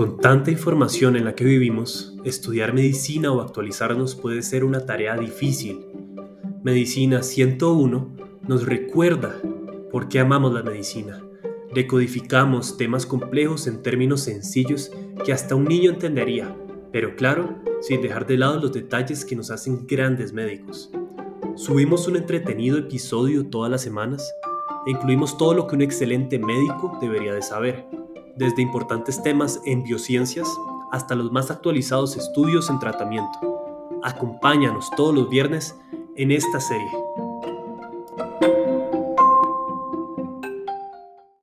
Con tanta información en la que vivimos, estudiar medicina o actualizarnos puede ser una tarea difícil. Medicina 101 nos recuerda por qué amamos la medicina. Decodificamos temas complejos en términos sencillos que hasta un niño entendería, pero claro, sin dejar de lado los detalles que nos hacen grandes médicos. Subimos un entretenido episodio todas las semanas e incluimos todo lo que un excelente médico debería de saber desde importantes temas en biociencias hasta los más actualizados estudios en tratamiento. Acompáñanos todos los viernes en esta serie.